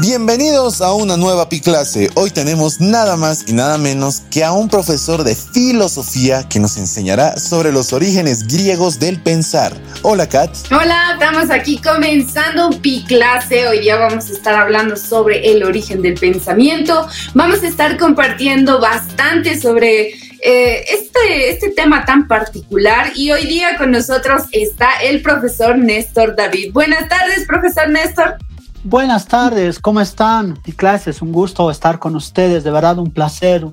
Bienvenidos a una nueva Piclase. Hoy tenemos nada más y nada menos que a un profesor de filosofía que nos enseñará sobre los orígenes griegos del pensar. Hola, Kat. Hola, estamos aquí comenzando Piclase. Hoy día vamos a estar hablando sobre el origen del pensamiento. Vamos a estar compartiendo bastante sobre eh, este, este tema tan particular y hoy día con nosotros está el profesor Néstor David. Buenas tardes, profesor Néstor. Buenas tardes, ¿cómo están? Mi clase, es un gusto estar con ustedes, de verdad un placer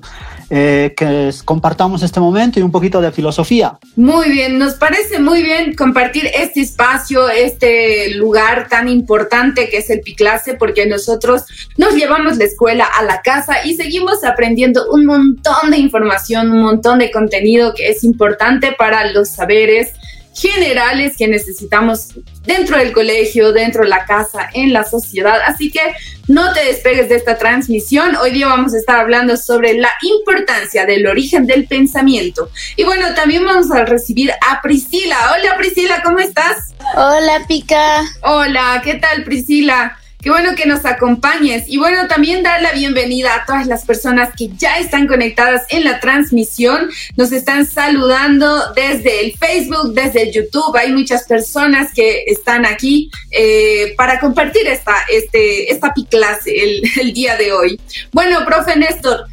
eh, que compartamos este momento y un poquito de filosofía. Muy bien, nos parece muy bien compartir este espacio, este lugar tan importante que es el Piclase, porque nosotros nos llevamos la escuela a la casa y seguimos aprendiendo un montón de información, un montón de contenido que es importante para los saberes generales que necesitamos dentro del colegio, dentro de la casa, en la sociedad. Así que no te despegues de esta transmisión. Hoy día vamos a estar hablando sobre la importancia del origen del pensamiento. Y bueno, también vamos a recibir a Priscila. Hola Priscila, ¿cómo estás? Hola Pica. Hola, ¿qué tal Priscila? Qué bueno que nos acompañes y bueno, también dar la bienvenida a todas las personas que ya están conectadas en la transmisión. Nos están saludando desde el Facebook, desde el YouTube. Hay muchas personas que están aquí eh, para compartir esta, este, esta piclase el, el día de hoy. Bueno, profe Néstor,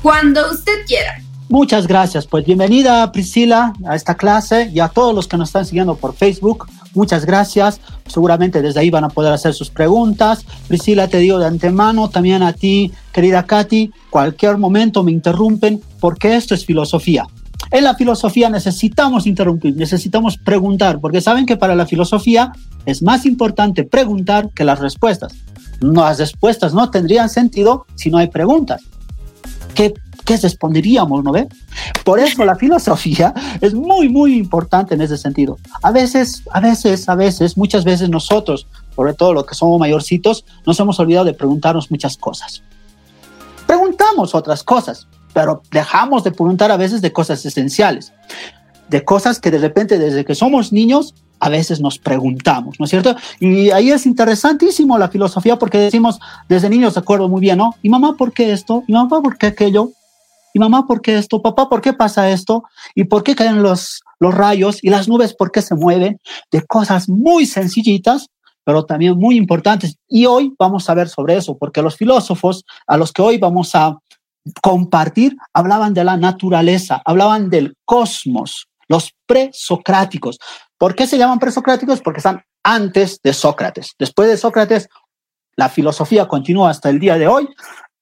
cuando usted quiera. Muchas gracias. Pues bienvenida Priscila a esta clase y a todos los que nos están siguiendo por Facebook. Muchas gracias. Seguramente desde ahí van a poder hacer sus preguntas. Priscila, te digo de antemano, también a ti, querida Katy, cualquier momento me interrumpen porque esto es filosofía. En la filosofía necesitamos interrumpir, necesitamos preguntar, porque saben que para la filosofía es más importante preguntar que las respuestas. Las respuestas no tendrían sentido si no hay preguntas. ¿Qué ¿qué responderíamos, no ve? Por eso la filosofía es muy, muy importante en ese sentido. A veces, a veces, a veces, muchas veces nosotros, sobre todo los que somos mayorcitos, nos hemos olvidado de preguntarnos muchas cosas. Preguntamos otras cosas, pero dejamos de preguntar a veces de cosas esenciales, de cosas que de repente desde que somos niños a veces nos preguntamos, ¿no es cierto? Y ahí es interesantísimo la filosofía porque decimos desde niños, de acuerdo muy bien, ¿no? ¿Y mamá por qué esto? ¿Y mamá por qué aquello? ¿Y mamá por qué esto? Papá, ¿por qué pasa esto? ¿Y por qué caen los, los rayos? ¿Y las nubes por qué se mueven? De cosas muy sencillitas, pero también muy importantes. Y hoy vamos a ver sobre eso, porque los filósofos a los que hoy vamos a compartir hablaban de la naturaleza, hablaban del cosmos, los presocráticos. ¿Por qué se llaman presocráticos? Porque están antes de Sócrates. Después de Sócrates, la filosofía continúa hasta el día de hoy,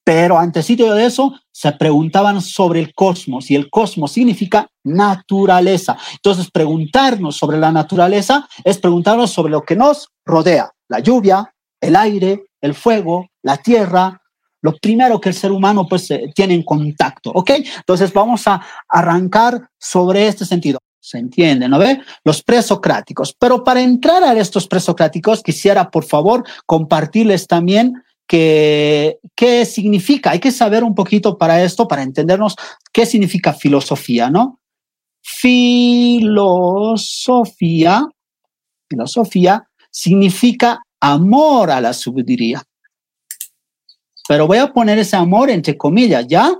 pero antes de eso, se preguntaban sobre el cosmos y el cosmos significa naturaleza. Entonces, preguntarnos sobre la naturaleza es preguntarnos sobre lo que nos rodea, la lluvia, el aire, el fuego, la tierra, lo primero que el ser humano pues eh, tiene en contacto, ¿ok? Entonces vamos a arrancar sobre este sentido. ¿Se entiende, no ve? Los presocráticos. Pero para entrar a estos presocráticos, quisiera por favor compartirles también que, qué significa. Hay que saber un poquito para esto, para entendernos qué significa filosofía, ¿no? Filosofía, filosofía significa amor a la sabiduría. Pero voy a poner ese amor entre comillas, ¿ya?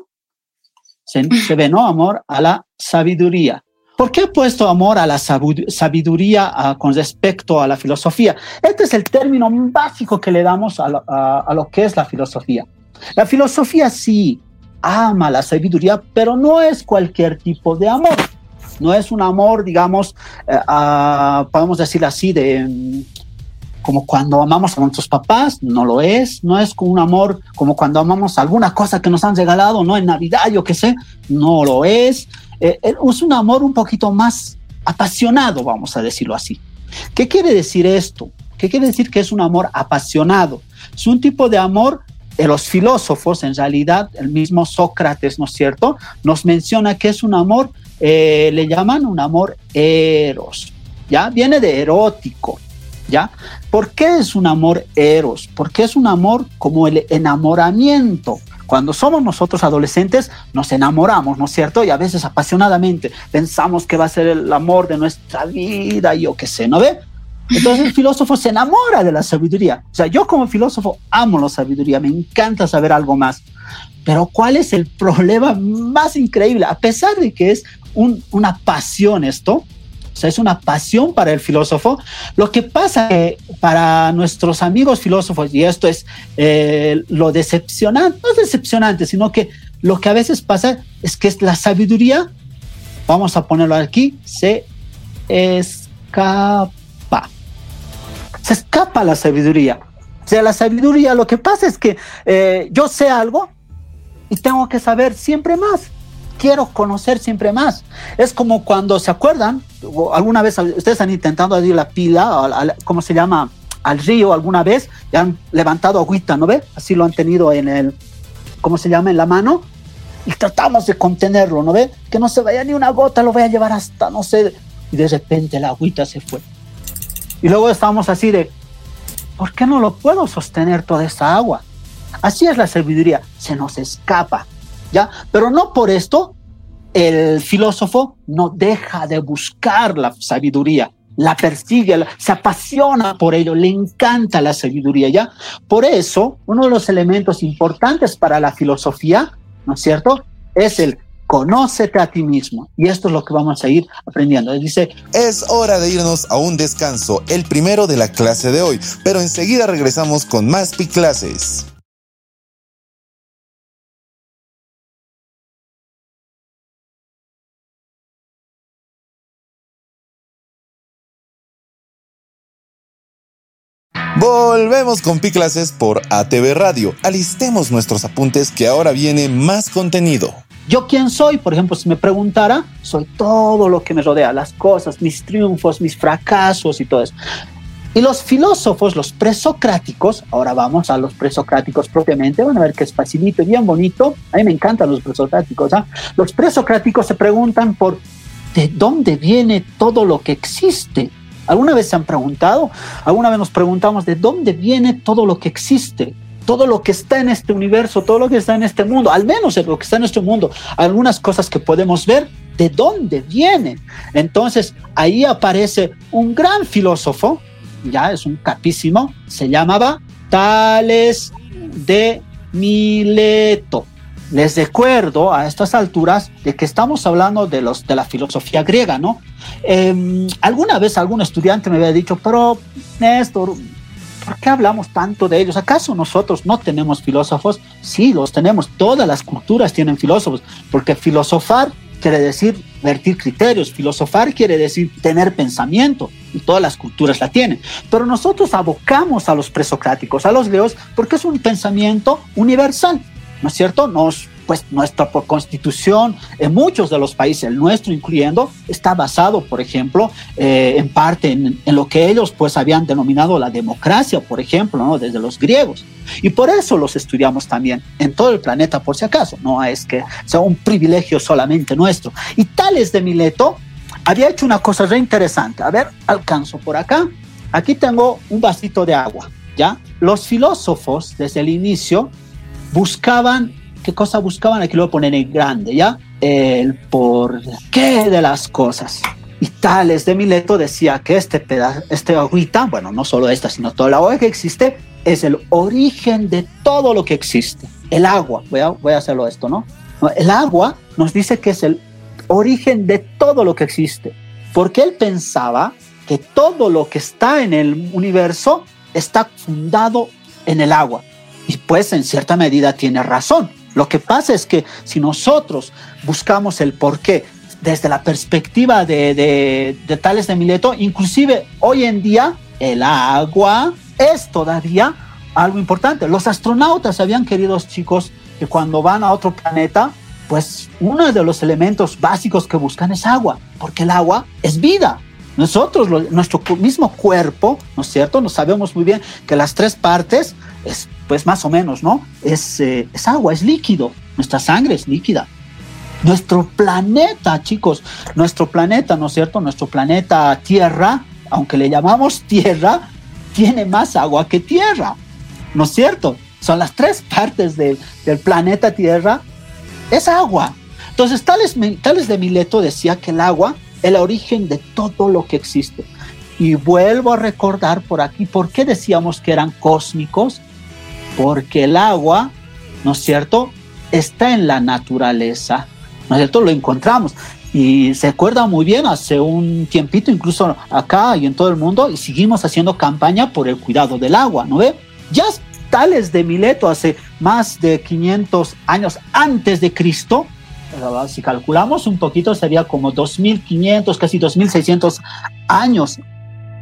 Se, se ve, ¿no? Amor a la sabiduría. ¿Por qué he puesto amor a la sabiduría con respecto a la filosofía? Este es el término básico que le damos a lo, que es la filosofía. La filosofía sí ama la sabiduría, pero no es cualquier tipo de amor. No es un amor, digamos, eh, podemos decir así, de como cuando amamos a nuestros papás, no lo es, no es un amor como cuando amamos alguna cosa que nos han regalado, no en Navidad, yo qué sé, no lo es, eh, eh, es un amor un poquito más apasionado, vamos a decirlo así. ¿Qué quiere decir esto? ¿Qué quiere decir que es un amor apasionado? Es un tipo de amor de los filósofos, en realidad, el mismo Sócrates, ¿no es cierto? Nos menciona que es un amor, eh, le llaman un amor eros, ¿ya? Viene de erótico, ¿ya? ¿Por qué es un amor eros? Porque es un amor como el enamoramiento, cuando somos nosotros adolescentes, nos enamoramos, ¿no es cierto? Y a veces apasionadamente pensamos que va a ser el amor de nuestra vida y yo qué sé, ¿no ve? Entonces el filósofo se enamora de la sabiduría. O sea, yo como filósofo amo la sabiduría, me encanta saber algo más. Pero ¿cuál es el problema más increíble? A pesar de que es una pasión esto, sea, es una pasión para el filósofo. Lo que pasa que para nuestros amigos filósofos, y esto es eh, lo decepcionante, no es decepcionante, sino que lo que a veces pasa es que la sabiduría, vamos a ponerlo aquí, se escapa se escapa la sabiduría. O sea, la sabiduría, lo que pasa es que eh, yo sé algo y tengo que saber siempre más. Quiero conocer siempre más. Es como cuando se acuerdan, alguna vez ustedes han intentado ir la pila, ¿cómo se llama? Al río alguna vez y han levantado agüita, ¿no ve? Así lo han tenido en el, ¿cómo se llama? En la mano y tratamos de contenerlo, ¿no ve? Que no se vaya ni una gota, lo voy a llevar hasta, no sé, y de repente la agüita se fue. Y luego estamos así de, ¿por qué no lo puedo sostener toda esa agua? Así es la sabiduría, se nos escapa, ¿ya? Pero no por esto el filósofo no deja de buscar la sabiduría, la persigue, se apasiona por ello, le encanta la sabiduría, ¿ya? Por eso, uno de los elementos importantes para la filosofía, ¿no es cierto? Es el conócete a ti mismo. Y esto es lo que vamos a ir aprendiendo. dice, es hora de irnos a un descanso, el primero de la clase de hoy, pero enseguida regresamos con más clases. Volvemos con Piclases por ATV Radio. Alistemos nuestros apuntes que ahora viene más contenido. ¿Yo quién soy? Por ejemplo, si me preguntara, soy todo lo que me rodea, las cosas, mis triunfos, mis fracasos y todo eso. Y los filósofos, los presocráticos, ahora vamos a los presocráticos propiamente, van a ver que es facilito y bien bonito. A mí me encantan los presocráticos. ¿ah? Los presocráticos se preguntan por de dónde viene todo lo que existe. ¿Alguna vez se han preguntado? ¿Alguna vez nos preguntamos de dónde viene todo lo que existe? Todo lo que está en este universo, todo lo que está en este mundo, al menos lo que está en este mundo, algunas cosas que podemos ver, ¿de dónde viene? Entonces, ahí aparece un gran filósofo, ya es un capísimo, se llamaba Tales de Mileto. Les recuerdo a estas alturas de que estamos hablando de, los, de la filosofía griega, ¿no? Em, alguna vez algún estudiante me había dicho, pero Néstor, ¿por qué hablamos tanto de ellos? ¿Acaso nosotros no tenemos filósofos? Sí, los tenemos. Todas las culturas tienen filósofos, porque filosofar quiere decir vertir criterios, filosofar quiere decir tener pensamiento, y todas las culturas la tienen. Pero nosotros abocamos a los presocráticos, a los leos, porque es un pensamiento universal. ¿No es cierto? Nos, pues nuestra constitución en muchos de los países, el nuestro incluyendo, está basado, por ejemplo, eh, en parte en, lo que ellos pues habían denominado la democracia, por ejemplo, ¿no? desde los griegos. Y por eso los estudiamos también en todo el planeta, por si acaso, no es que sea un privilegio solamente nuestro. Y Tales de Mileto había hecho una cosa re interesante. A ver, alcanzo por acá. Aquí tengo un vasito de agua, ¿ya? Los filósofos desde el inicio buscaban, ¿qué cosa buscaban? Aquí lo voy a poner en grande, ¿ya? El por qué de las cosas. Y Tales de Mileto decía que este pedazo, este agüita, bueno, no solo esta, sino toda la agua que existe, es el origen de todo lo que existe. El agua, voy a, voy a hacerlo esto, ¿no? El agua nos dice que es el origen de todo lo que existe, porque él pensaba que todo lo que está en el universo está fundado en el agua. Y pues en cierta medida tiene razón. Lo que pasa es que si nosotros buscamos el por qué desde la perspectiva de, Tales de Mileto, inclusive hoy en día el agua es todavía algo importante. Los astronautas habían queridos chicos que cuando van a otro planeta, pues uno de los elementos básicos que buscan es agua, porque el agua es vida. Nosotros, nuestro mismo cuerpo, ¿no es cierto? Nos sabemos muy bien que las tres partes es pues más o menos, ¿no? Es, eh, es agua, es líquido. Nuestra sangre es líquida. Nuestro planeta, chicos, nuestro planeta, ¿no es cierto? Nuestro planeta Tierra, aunque le llamamos Tierra, tiene más agua que Tierra, ¿no es cierto? Son las tres partes del, del planeta Tierra, es agua. Entonces, Tales, Tales de Mileto decía que el agua es el origen de todo lo que existe. Y vuelvo a recordar por aquí, ¿por qué decíamos que eran cósmicos? Porque el agua, ¿no es cierto?, está en la naturaleza, ¿no es cierto? Lo encontramos. Y se acuerda muy bien, hace un tiempito, incluso acá y en todo el mundo, y seguimos haciendo campaña por el cuidado del agua, ¿no ve? Ya Tales de Mileto, hace más de 500 años antes de Cristo, si calculamos un poquito, sería como 2500, casi 2600 años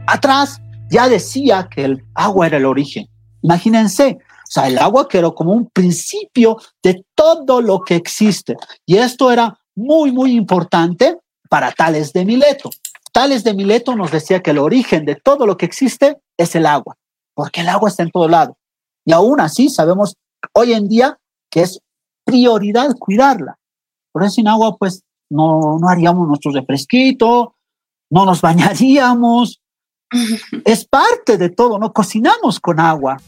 atrás, ya decía que el agua era el origen. Imagínense, sea, el agua que era como un principio de todo lo que existe. Y esto era muy, muy importante para Tales de Mileto. Tales de Mileto nos decía que el origen de todo lo que existe es el agua, porque el agua está en todo lado. Y aún así sabemos hoy en día que es prioridad cuidarla. Por eso sin agua, pues no, no haríamos nuestro refresquito, no nos bañaríamos. es parte de todo, ¿no? Cocinamos con agua.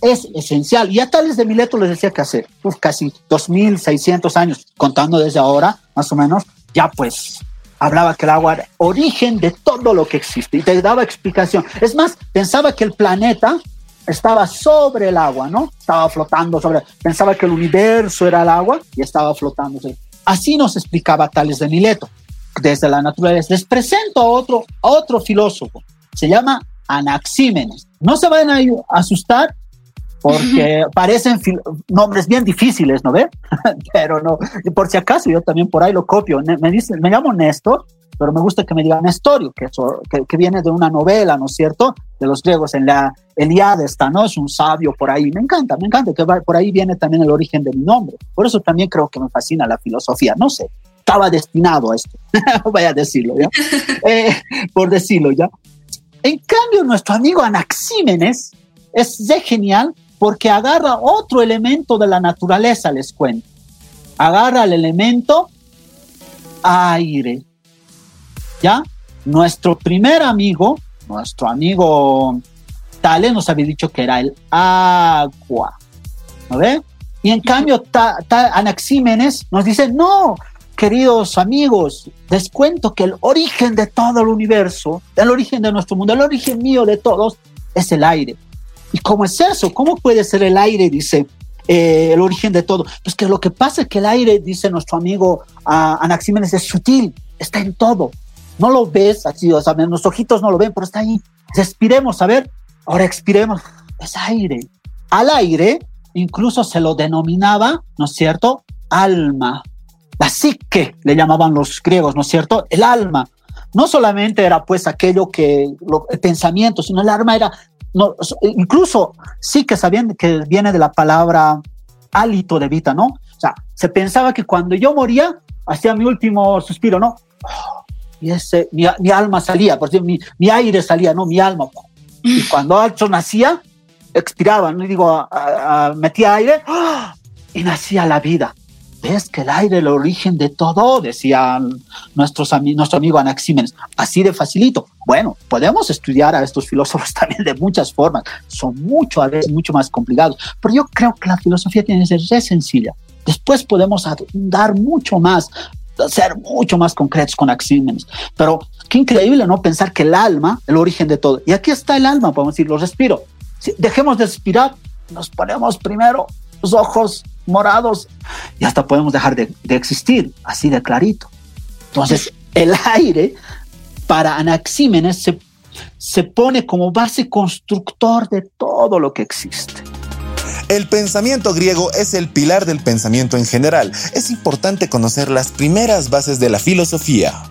Es esencial. Y a Tales de Mileto les decía que hace uf, casi 2.600 años, contando desde ahora, más o menos, ya pues hablaba que el agua era origen de todo lo que existe y te daba explicación. Es más, pensaba que el planeta estaba sobre el agua, ¿no? Estaba flotando sobre, pensaba que el universo era el agua y estaba flotando. Así nos explicaba Tales de Mileto, desde la naturaleza. Les presento a otro, otro filósofo, se llama Anaxímenes. No se vayan a asustar porque parecen nombres bien difíciles, ¿no ve? Pero no, por si acaso yo también por ahí lo copio. Me, dice, me llamo Néstor pero me gusta que me digan Nestorio, que, que, viene de una novela, ¿no es cierto? De los griegos, en la Eliade está, ¿no? Es un sabio por ahí. Me encanta, me encanta que por ahí viene también el origen de mi nombre. Por eso también creo que me fascina la filosofía. No sé, estaba destinado a esto. Voy a decirlo, ¿ya? Eh, por decirlo, ¿ya? En cambio, nuestro amigo Anaxímenes es de genial porque agarra otro elemento de la naturaleza, les cuento. Agarra el elemento aire. ¿ya? Nuestro primer amigo, nuestro amigo Tale nos había dicho que era el agua, ¿no ve? Y en cambio, Anaxímenes nos dice, no, queridos amigos, les cuento que el origen de todo el universo, el origen de nuestro mundo, el origen mío de todos, es el aire. ¿Y cómo es eso? ¿Cómo puede ser el aire? Dice, eh, el origen de todo. Pues que lo que pasa es que el aire, dice nuestro amigo uh, es sutil, está en todo no lo ves así, o sea, nuestros ojitos no lo ven, pero está ahí. Respiremos, a ver, ahora expiremos, es aire. Al aire incluso se lo denominaba, ¿no es cierto? Alma. La psique le llamaban los griegos, ¿no es cierto? El alma. No solamente era pues aquello que, el pensamiento, sino el alma era, no, incluso sí que sabían que viene de la palabra hálito de vida, ¿no? O sea, se pensaba que cuando yo moría, hacía mi último suspiro, ¿no? y ese, mi, mi alma salía, por decir, mi, mi, aire salía, no mi alma. Y cuando Alcho nacía, expiraba, ¿no? digo, metía aire ¡ah! y nacía la vida. ¿Ves que el aire es el origen de todo? Decían nuestros, nuestro amigo Anaxímenes. Así de facilito. Bueno, podemos estudiar a estos filósofos también de muchas formas. Son mucho, a veces, mucho más complicados. Pero yo creo que la filosofía tiene que ser sencilla. Después podemos dar mucho más ser mucho más concretos con Axímenes. Pero qué increíble, ¿no? Pensar que el alma, el origen de todo. Y aquí está el alma, podemos decir, lo respiro. Si dejemos de respirar, nos ponemos primero los ojos morados y hasta podemos dejar de, existir, así de clarito. Entonces, el aire para Anaxímenes se, se pone como base constructor de todo lo que existe. El pensamiento griego es el pilar del pensamiento en general. Es importante conocer las primeras bases de la filosofía.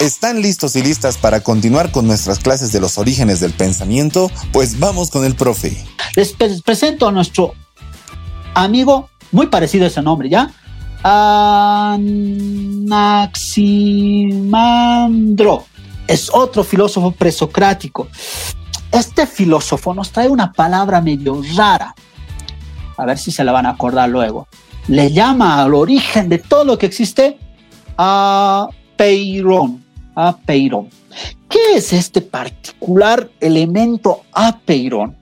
¿Están listos y listas para continuar con nuestras clases de los orígenes del pensamiento? Pues vamos con el profe. Les presento a nuestro amigo, muy parecido a ese nombre, ¿ya? Anaximandro es otro filósofo presocrático. Este filósofo nos trae una palabra medio rara. A ver si se la van a acordar luego. Le llama al origen de todo lo que existe a Peirón. A Peirón. ¿Qué es este particular elemento a Peirón?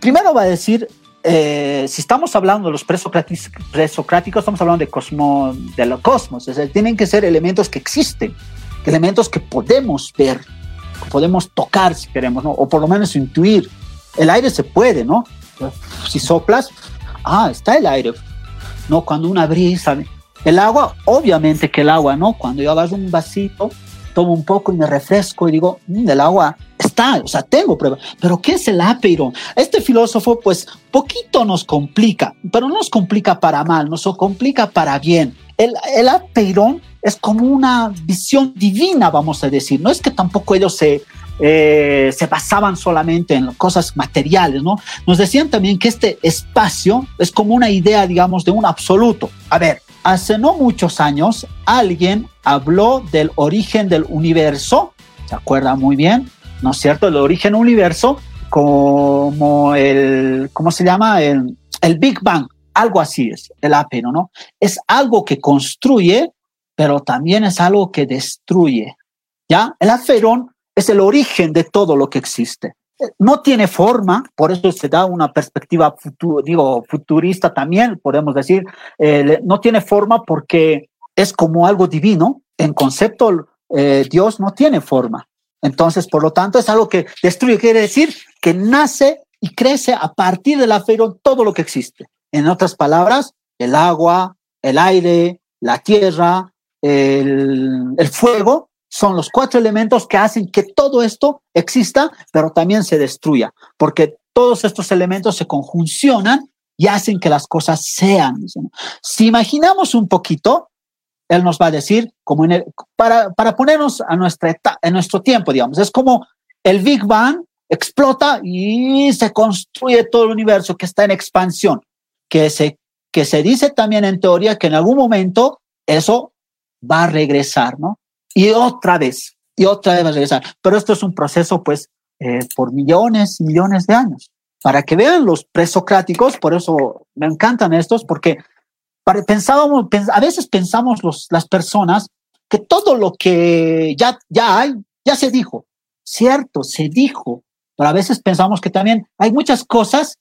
Primero va a decir eh, si estamos hablando de los presocráticos, estamos hablando de, cosmo, de los cosmos, es decir, tienen que ser elementos que existen, elementos que podemos ver, que podemos tocar si queremos, ¿no? o por lo menos intuir. El aire se puede, ¿no? Si soplas, ah, está el aire, ¿no? Cuando una brisa, el agua, obviamente que el agua, ¿no? Cuando yo agarro un vasito, tomo un poco y me refresco y digo, mm, el agua está, o sea, tengo prueba. Pero ¿qué es el apeirón? Este filósofo, pues, poquito nos complica, pero no nos complica para mal, nos complica para bien. El, el apeirón es como una visión divina, vamos a decir. No es que tampoco ellos se, eh, se basaban solamente en cosas materiales, ¿no? Nos decían también que este espacio es como una idea, digamos, de un absoluto. A ver, hace no muchos años alguien habló del origen del universo, ¿se acuerda muy bien? ¿No es cierto? El origen universo como el, ¿cómo se llama? El, el Big Bang, algo así es, el apeno, ¿no? Es algo que construye, pero también es algo que destruye, ¿ya? El aferón es el origen de todo lo que existe no tiene forma, por eso se da una perspectiva digo, futurista también, podemos decir, eh, no tiene forma porque es como algo divino, en concepto eh, Dios no tiene forma. Entonces, por lo tanto, es algo que destruye, quiere decir que nace y crece a partir del aferón todo lo que existe. En otras palabras, el agua, el aire, la tierra, el fuego, son los cuatro elementos que hacen que todo esto exista, pero también se destruya, porque todos estos elementos se conjuncionan y hacen que las cosas sean. Si imaginamos un poquito, él nos va a decir, como para, para ponernos a nuestra en nuestro tiempo, digamos, es como el Big Bang explota y se construye todo el universo que está en expansión, que se, que se dice también en teoría que en algún momento eso va a regresar, ¿no? Y otra vez, y otra vez va a regresar. Pero esto es un proceso, pues, eh, por millones y millones de años. Para que vean los presocráticos, por eso me encantan estos, porque pensábamos, a veces pensamos los, las personas que todo lo que ya, ya hay, ya se dijo. Cierto, se dijo, pero a veces pensamos que también hay muchas cosas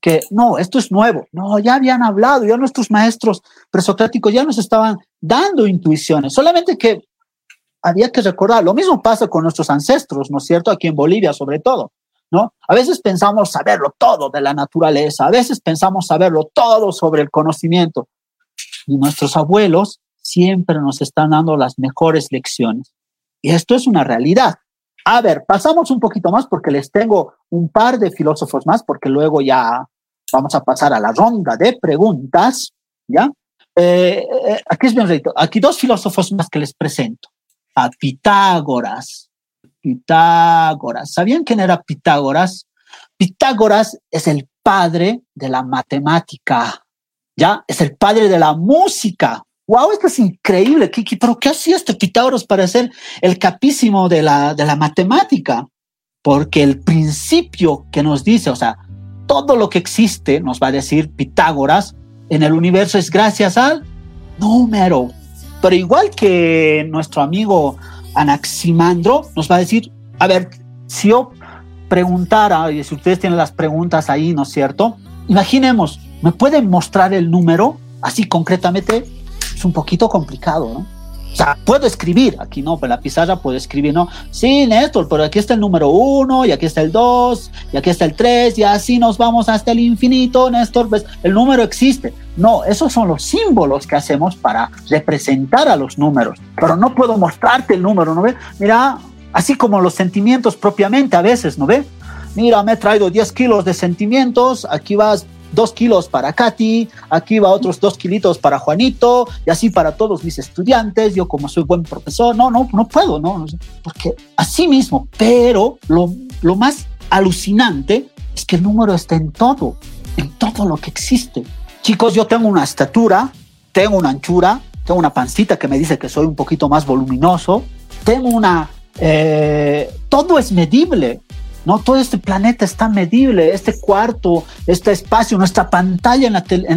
que no, esto es nuevo. No, ya habían hablado, ya nuestros maestros presocráticos ya nos estaban dando intuiciones, solamente que había que recordar, lo mismo pasa con nuestros ancestros, ¿no es cierto? Aquí en Bolivia sobre todo, ¿no? A veces pensamos saberlo todo de la naturaleza, a veces pensamos saberlo todo sobre el conocimiento. Y nuestros abuelos siempre nos están dando las mejores lecciones. Y esto es una realidad. A ver, pasamos un poquito más porque les tengo un par de filósofos más, porque luego ya vamos a pasar a la ronda de preguntas, ¿ya? Eh, eh, aquí es bien Aquí dos filósofos más que les presento a Pitágoras. Pitágoras. ¿Sabían quién era Pitágoras? Pitágoras es el padre de la matemática, ¿ya? Es el padre de la música. ¡Wow! Esto es increíble. Kiki, ¿Pero qué hacía este Pitágoras para ser el capísimo de la, de la matemática? Porque el principio que nos dice, o sea, todo lo que existe, nos va a decir Pitágoras, en el universo es gracias al número. Pero igual que nuestro amigo Anaximandro nos va a decir, a ver, si yo preguntara, y si ustedes tienen las preguntas ahí, ¿no es cierto? Imaginemos, ¿me pueden mostrar el número así concretamente? Es un poquito complicado, ¿no? O sea, puedo escribir, aquí no, pero la pizarra puedo escribir, ¿no? Sí, Néstor, pero aquí está el número uno, y aquí está el dos, y aquí está el tres, y así nos vamos hasta el infinito, Néstor, pues el número existe. No, esos son los símbolos que hacemos para representar a los números, pero no puedo mostrarte el número, ¿no ve? Mira, así como los sentimientos propiamente a veces, ¿no ve? Mira, me he traído 10 kilos de sentimientos, aquí vas dos kilos para Katy, aquí va otros dos kilitos para Juanito, y así para todos mis estudiantes, yo como soy buen profesor, no, no, no puedo, no, porque así mismo, pero lo, lo más alucinante es que el número está en todo, en todo lo que existe. Chicos, yo tengo una estatura, tengo una anchura, tengo una pancita que me dice que soy un poquito más voluminoso, tengo una... Eh, todo es medible. No, todo este planeta está medible, este cuarto, este espacio, nuestra pantalla en,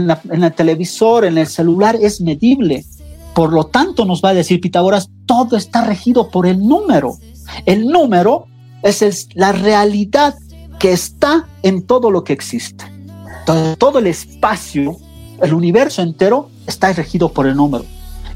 la en, el televisor, en el celular es medible. Por lo tanto, nos va a decir Pitágoras, todo está regido por el número. El número es la realidad que está en todo lo que existe. Todo el espacio, el universo entero está regido por el número.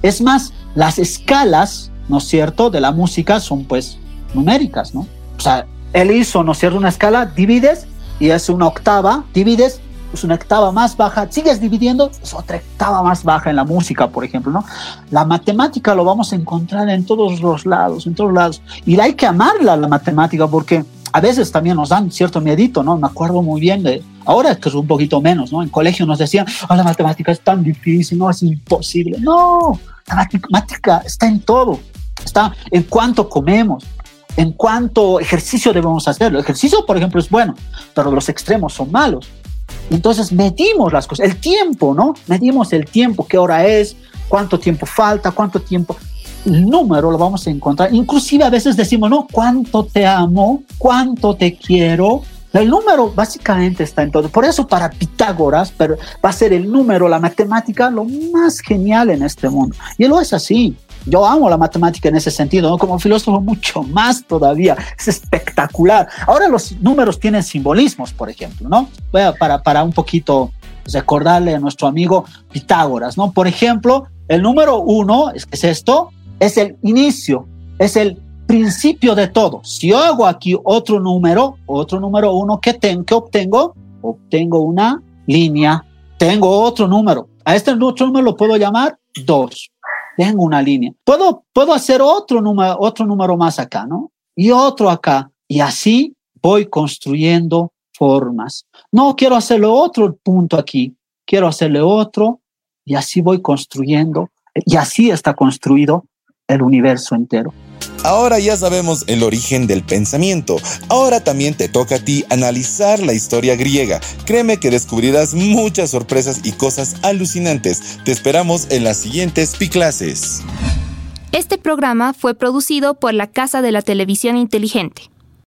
Es más, las escalas, ¿no es cierto?, de la música son pues numéricas, ¿no? O sea, él hizo, ¿no es cierto?, una escala, divides y es una octava, divides, es una octava más baja, sigues dividiendo, es otra octava más baja en la música, por ejemplo, ¿no? La matemática lo vamos a encontrar en todos los lados, en todos lados. Y hay que amarla, la matemática, porque a veces también nos dan cierto miedito, ¿no? Me acuerdo muy bien de, ahora es que es un poquito menos, ¿no? En colegio nos decían, oh, la matemática es tan difícil, no, es imposible. No, la matemática está en todo, está en cuánto comemos, en cuánto ejercicio debemos hacer. El ejercicio, por ejemplo, es bueno, pero los extremos son malos. Entonces medimos las cosas, el tiempo, ¿no? Medimos el tiempo, qué hora es, cuánto tiempo falta, cuánto tiempo el número lo vamos a encontrar. Inclusive a veces decimos, no, cuánto te amo, cuánto te quiero. El número básicamente está en todo. Por eso para Pitágoras pero va a ser el número, la matemática, lo más genial en este mundo. Y lo es así. Yo amo la matemática en ese sentido, ¿no? como filósofo mucho más todavía. Es espectacular. Ahora los números tienen simbolismos, por ejemplo, ¿no? Voy a, para, para un poquito recordarle a nuestro amigo Pitágoras, ¿no? Por ejemplo, el número uno, es esto, es el inicio, es el principio de todo. Si yo hago aquí otro número, otro número uno, ¿qué, tengo, qué obtengo? Obtengo una línea, tengo otro número. A este otro número lo puedo llamar dos. Tengo una línea. Puedo, puedo hacer otro número, otro número más acá, ¿no? Y otro acá. Y así voy construyendo formas. No quiero hacerle otro punto aquí, quiero hacerle otro y así voy construyendo. Y así está construido el universo entero. Ahora ya sabemos el origen del pensamiento. Ahora también te toca a ti analizar la historia griega. Créeme que descubrirás muchas sorpresas y cosas alucinantes. Te esperamos en las siguientes Piclases. Este programa fue producido por la Casa de la Televisión Inteligente.